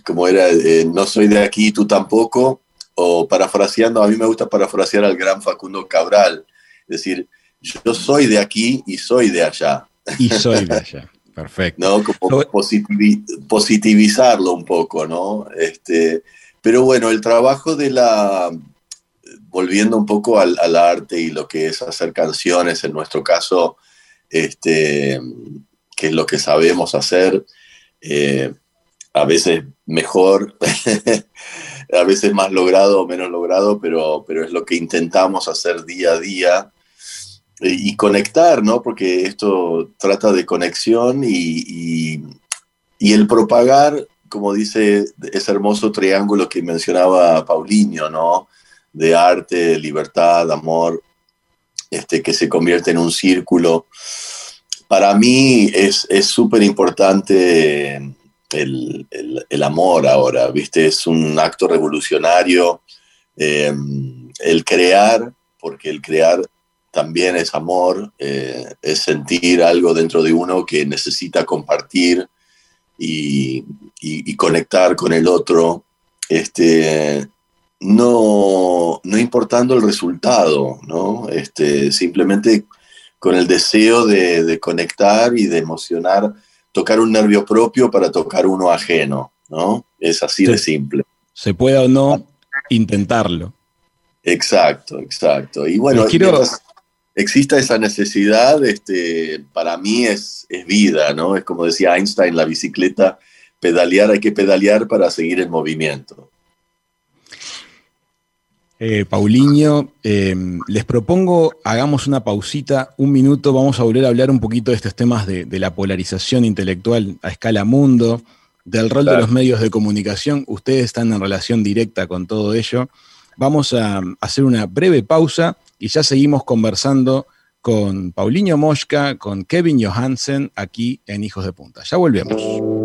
como era, eh, no soy de aquí, tú tampoco, o parafraseando, a mí me gusta parafrasear al gran Facundo Cabral, es decir, yo soy de aquí y soy de allá.
Y soy de allá, perfecto.
¿No? Como positivizarlo un poco, ¿no? Este, pero bueno, el trabajo de la, volviendo un poco al, al arte y lo que es hacer canciones, en nuestro caso, este, que es lo que sabemos hacer, eh, a veces mejor, a veces más logrado o menos logrado, pero, pero es lo que intentamos hacer día a día y, conectar, ¿no? Porque esto trata de conexión y, y, el propagar, como dice ese hermoso triángulo que mencionaba Paulinho, ¿no? De arte, libertad, amor, este, que se convierte en un círculo. Para mí es súper importante el, amor ahora, ¿viste? Es un acto revolucionario. Em, el crear, porque el crear también es amor, eh, es sentir algo dentro de uno que necesita compartir y, y conectar con el otro. Este, no, no importando el resultado, ¿no? Este, simplemente con el deseo de, conectar y de emocionar, tocar un nervio propio para tocar uno ajeno, ¿no? Es así de simple.
Se pueda o no intentarlo.
Exacto, exacto. Y bueno, quiero... exista esa necesidad, este, para mí es, es vida, ¿no? Es como decía Einstein, la bicicleta, pedalear, hay que pedalear para seguir el movimiento.
Eh, Paulinho, eh, les propongo, hagamos una pausita, un minuto, vamos a volver a hablar un poquito de estos temas de, la polarización intelectual a escala mundo, del rol de los medios de comunicación. Ustedes están en relación directa con todo ello. Vamos a hacer una breve pausa y ya seguimos conversando con Paulinho Mosca, con Kevin Johansen, aquí en Hijos de Punta. Ya volvemos.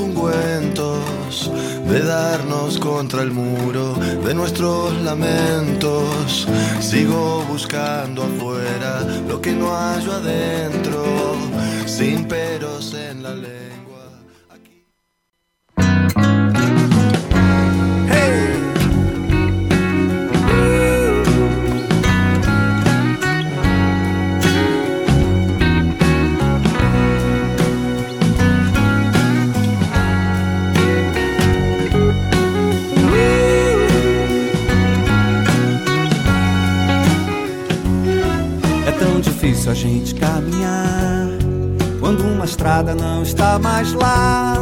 Ungüentos, de darnos contra el muro de nuestros lamentos, sigo buscando afuera lo que no hallo adentro, sin peros en la ley.
A gente caminhar quando uma estrada não está mais lá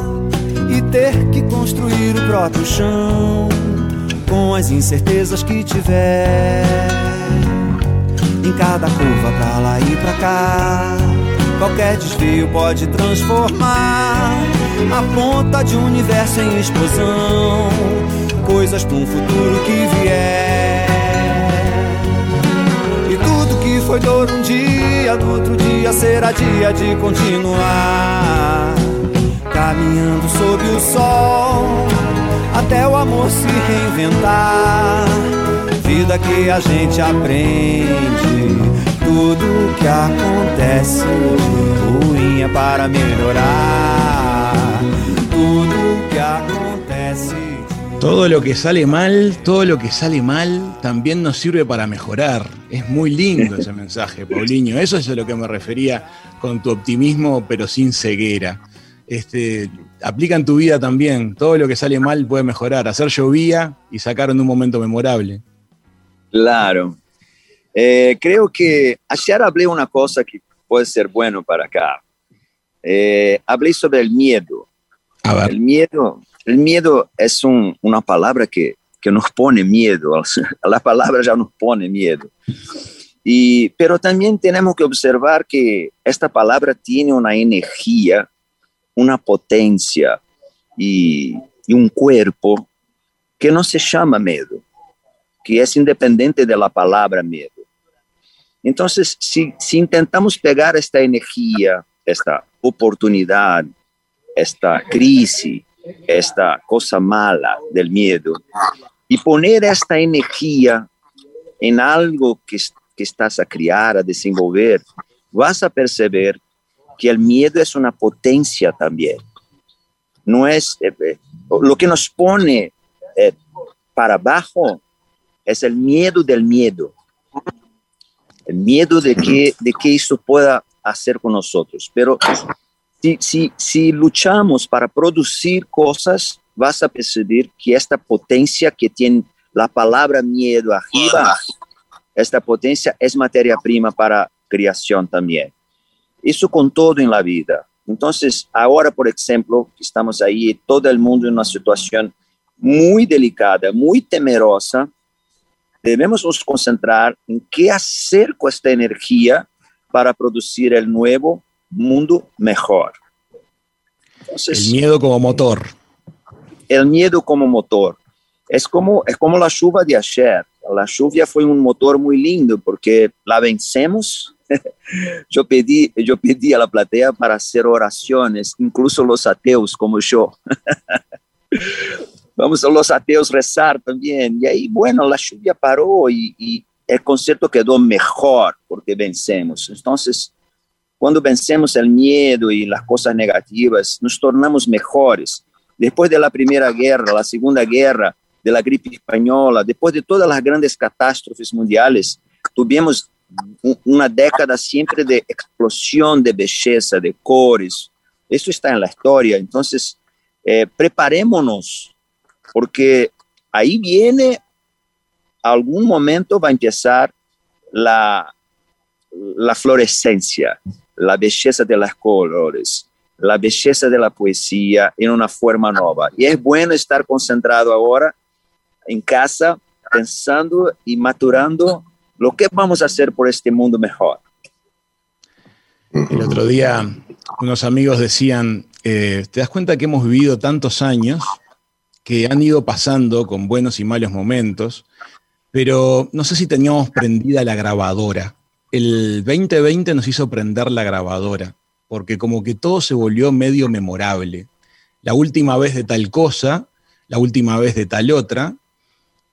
e ter que construir o próprio chão com as incertezas que tiver. em cada curva pra lá e pra cá. Qualquer desvio pode transformar a ponta de um universo em explosão. Coisas para um futuro que vier. E tudo que foi dor um dia, no outro dia será dia de continuar. Caminhando sob o sol, até o amor se reinventar. Vida que a gente aprende, tudo que acontece ruim é para melhorar.
Todo lo que sale mal, todo lo que sale mal también nos sirve para mejorar. Es muy lindo ese mensaje, Paulinho. Eso es a lo que me refería con tu optimismo, pero sin ceguera. Este, aplica en tu vida también. Todo lo que sale mal puede mejorar. Hacer llovía y sacar en un momento memorable.
Claro. Eh, creo que ayer hablé una cosa que puede ser bueno para acá. Eh, hablé sobre el miedo.
A ver.
El miedo, el miedo es un- una palabra que, que nos pone miedo. La palabra ya nos pone miedo. Pero también tenemos que observar que esta palabra tiene una energía, una potencia y, un cuerpo que no se llama miedo, que es independiente de la palabra miedo. Entonces, si intentamos pegar esta energía, esta oportunidad, esta crisis, esta cosa mala del miedo, y poner esta energía en algo que, que estás a criar, a desenvolver, vas a perceber que el miedo es una potencia también. No es eh, eh, lo que nos pone eh, para abajo es el miedo del miedo. El miedo de que, de que eso pueda hacer con nosotros. Pero si, si, si luchamos para producir cosas, vas a percibir que esta potencia que tiene la palabra miedo arriba, esta potencia es materia prima para creación también. Eso con todo en la vida. Entonces, ahora, por ejemplo, estamos ahí, todo el mundo en una situación muy delicada, muy temerosa, debemos nos concentrar en qué hacer con esta energía para producir el nuevo mundo mejor. Entonces,
El miedo como motor.
el miedo como motor. Es como, es como la lluvia de ayer. La lluvia fue un motor muy lindo porque la vencemos. yo, pedí, yo pedí a la platea para hacer oraciones, incluso los ateos como yo. Vamos a los ateos rezar también. Y ahí, bueno, la lluvia paró y, y el concierto quedó mejor porque vencemos. Entonces, cuando vencemos el miedo y las cosas negativas, nos tornamos mejores. Después de la Primera Guerra, la Segunda Guerra, de la gripe española, después de todas las grandes catástrofes mundiales, tuvimos una década siempre de explosión de belleza, de cores. Eso está en la historia. Entonces, eh, preparémonos, porque ahí viene, algún momento va a empezar la, la florescencia, la belleza de los colores, la belleza de la poesía en una forma nueva. Y es bueno estar concentrado ahora en casa, pensando y maturando lo que vamos a hacer por este mundo mejor.
El otro día unos amigos decían, eh, ¿te das cuenta que hemos vivido tantos años que han ido pasando con buenos y malos momentos, pero no sé si teníamos prendida la grabadora? El 2020 nos hizo prender la grabadora, porque como que todo se volvió medio memorable. La última vez de tal cosa, la última vez de tal otra,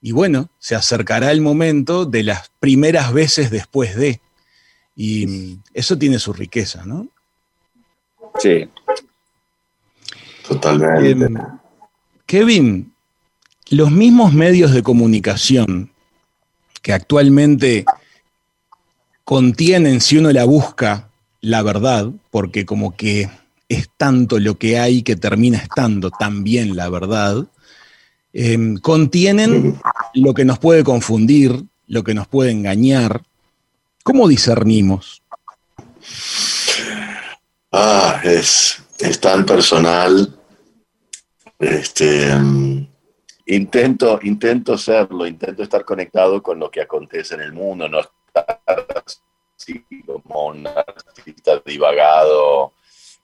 y bueno, se acercará el momento de las primeras veces después de. Y mm, eso tiene su riqueza, ¿no?
Sí.
Totalmente.
Em, Kevin, los mismos medios de comunicación que actualmente contienen, si uno la busca, la verdad, porque como que es tanto lo que hay que termina estando también la verdad, em, contienen lo que nos puede confundir, lo que nos puede engañar. ¿Cómo discernimos?
Ah, es, es tan personal. Este, mm, intento, intento serlo, intento estar conectado con lo que acontece en el mundo, no como un artista divagado,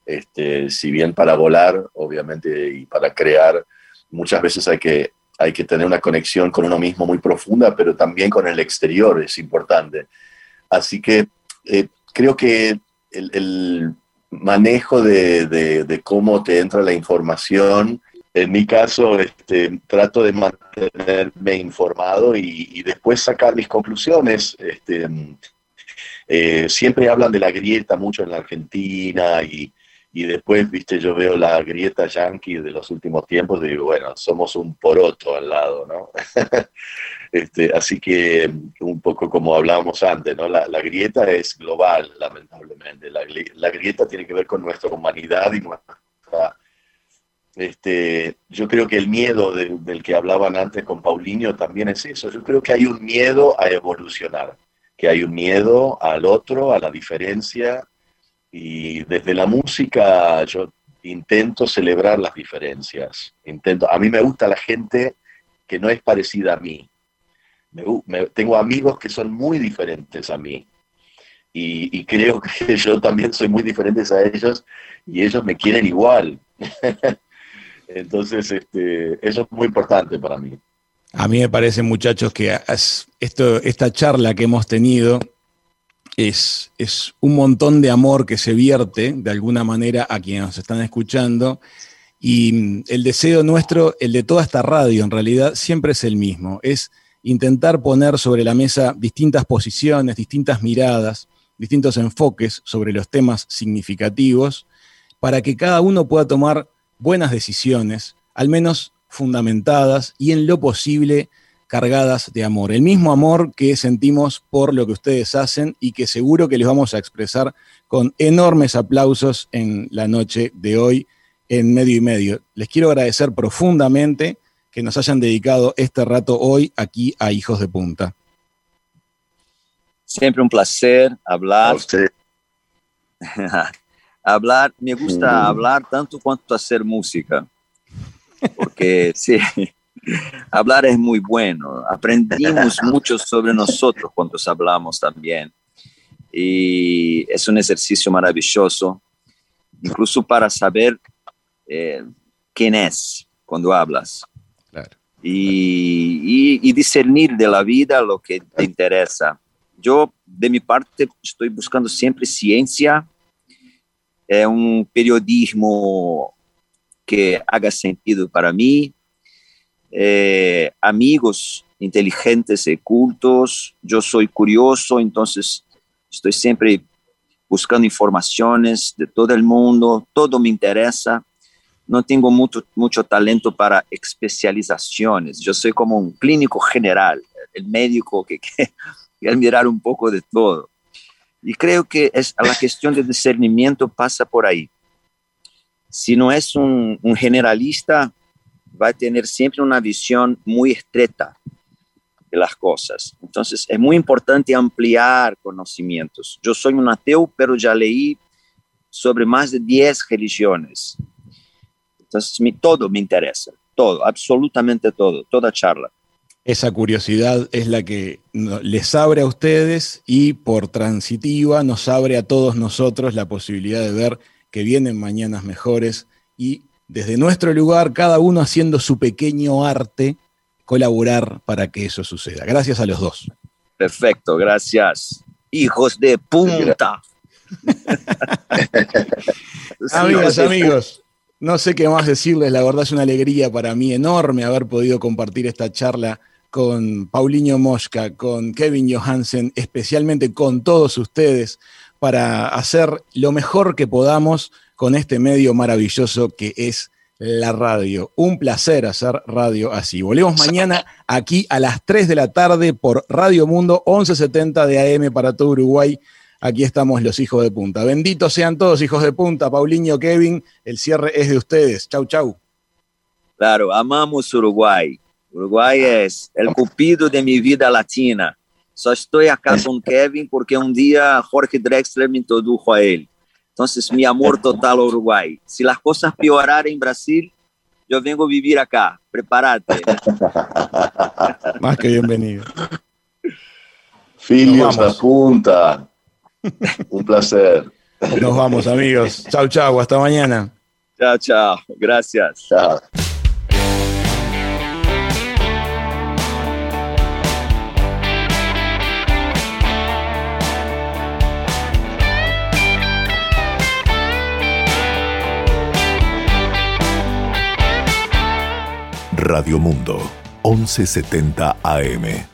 este, si bien para volar, obviamente, y para crear, muchas veces hay que, hay que tener una conexión con uno mismo muy profunda, pero también con el exterior es importante. Así que eh, creo que el, manejo de, cómo te entra la información, en mi caso, este, trato de mantenerme informado y, después sacar mis conclusiones. Este, eh, siempre hablan de la grieta mucho en la Argentina y, y después, viste, yo veo la grieta yankee de los últimos tiempos y digo, bueno, somos un poroto al lado, ¿no? este, así que un poco como hablábamos antes, ¿no? La, grieta es global, lamentablemente. La, la, grieta tiene que ver con nuestra humanidad y nuestra... Este, yo creo que el miedo del que hablaban antes con Paulinho también es eso. Yo creo que hay un miedo a evolucionar, que hay un miedo al otro, a la diferencia, y desde la música yo intento celebrar las diferencias. Intento, a mí me gusta la gente que no es parecida a mí. tengo amigos que son muy diferentes a mí. Y, creo que yo también soy muy diferente a ellos y ellos me quieren igual. Entonces, este, eso es muy importante para mí.
A mí me parece, muchachos, que esto, esta charla que hemos tenido es, es un montón de amor que se vierte de alguna manera a quienes nos están escuchando. Y el deseo nuestro, el de toda esta radio en realidad, siempre es el mismo. Es intentar poner sobre la mesa distintas posiciones, distintas miradas, distintos enfoques sobre los temas significativos, para que cada uno pueda tomar buenas decisiones, al menos fundamentadas y en lo posible cargadas de amor. El mismo amor que sentimos por lo que ustedes hacen y que seguro que les vamos a expresar con enormes aplausos en la noche de hoy en medio y medio. Les quiero agradecer profundamente que nos hayan dedicado este rato hoy aquí a Hijos de Punta.
Siempre un placer hablar. hablar, me gusta mm. hablar tanto cuanto hacer música. Porque sí, Hablar es muy bueno. Aprendimos mucho sobre nosotros cuando hablamos también. Y es un ejercicio maravilloso, incluso para saber eh, quién es cuando hablas. Y, y, discernir de la vida lo que te interesa. Yo, de mi parte, estoy buscando siempre ciencia, es un periodismo que haga sentido para mí, amigos inteligentes y cultos. Yo soy curioso, entonces estoy siempre buscando informaciones de todo el mundo, todo me interesa. No tengo mucho, mucho talento para especializaciones. Yo soy como un clínico general, el médico que quiere mirar un poco de todo. Y creo que la cuestión de discernimiento pasa por ahí. Si no es un, un generalista, va a tener siempre una visión muy estrecha de las cosas. Entonces, es muy importante ampliar conocimientos. Yo soy un ateo, pero ya leí sobre más de 10 religiones. Entonces, todo me interesa, todo, absolutamente todo, toda charla.
Esa curiosidad es la que les abre a ustedes y por transitiva nos abre a todos nosotros la posibilidad de ver que vienen mañanas mejores y desde nuestro lugar, cada uno haciendo su pequeño arte, colaborar para que eso suceda. Gracias a los dos.
Perfecto, gracias. Hijos de punta.
Amigas, amigos, no sé qué más decirles, la verdad es una alegría para mí enorme haber podido compartir esta charla con Paulinho Mosca, con Kevin Johansen, especialmente con todos ustedes, para hacer lo mejor que podamos con este medio maravilloso que es la radio. Un placer hacer radio así. Volvemos mañana aquí a las 3 de la tarde por Radio Mundo 1170 de AM para todo Uruguay. Aquí estamos los hijos de punta. Benditos sean todos hijos de punta. Paulinho, Kevin, el cierre es de ustedes. Chau, chau.
Claro, amamos Uruguay. Uruguay es el cupido de mi vida latina. Só estoy acá con Kevin porque un día Jorge Drexler me introdujo a él. Entonces, mi amor total a Uruguay. Si las cosas piorarem en Brasil, yo vengo a vivir acá. Prepárate.
Más que bienvenido.
Filhos da punta. Un placer.
Nos vamos, amigos. Chau, chau. Hasta mañana.
Chao, chao. Gracias.
Chao.
Radio Mundo, 1170 AM.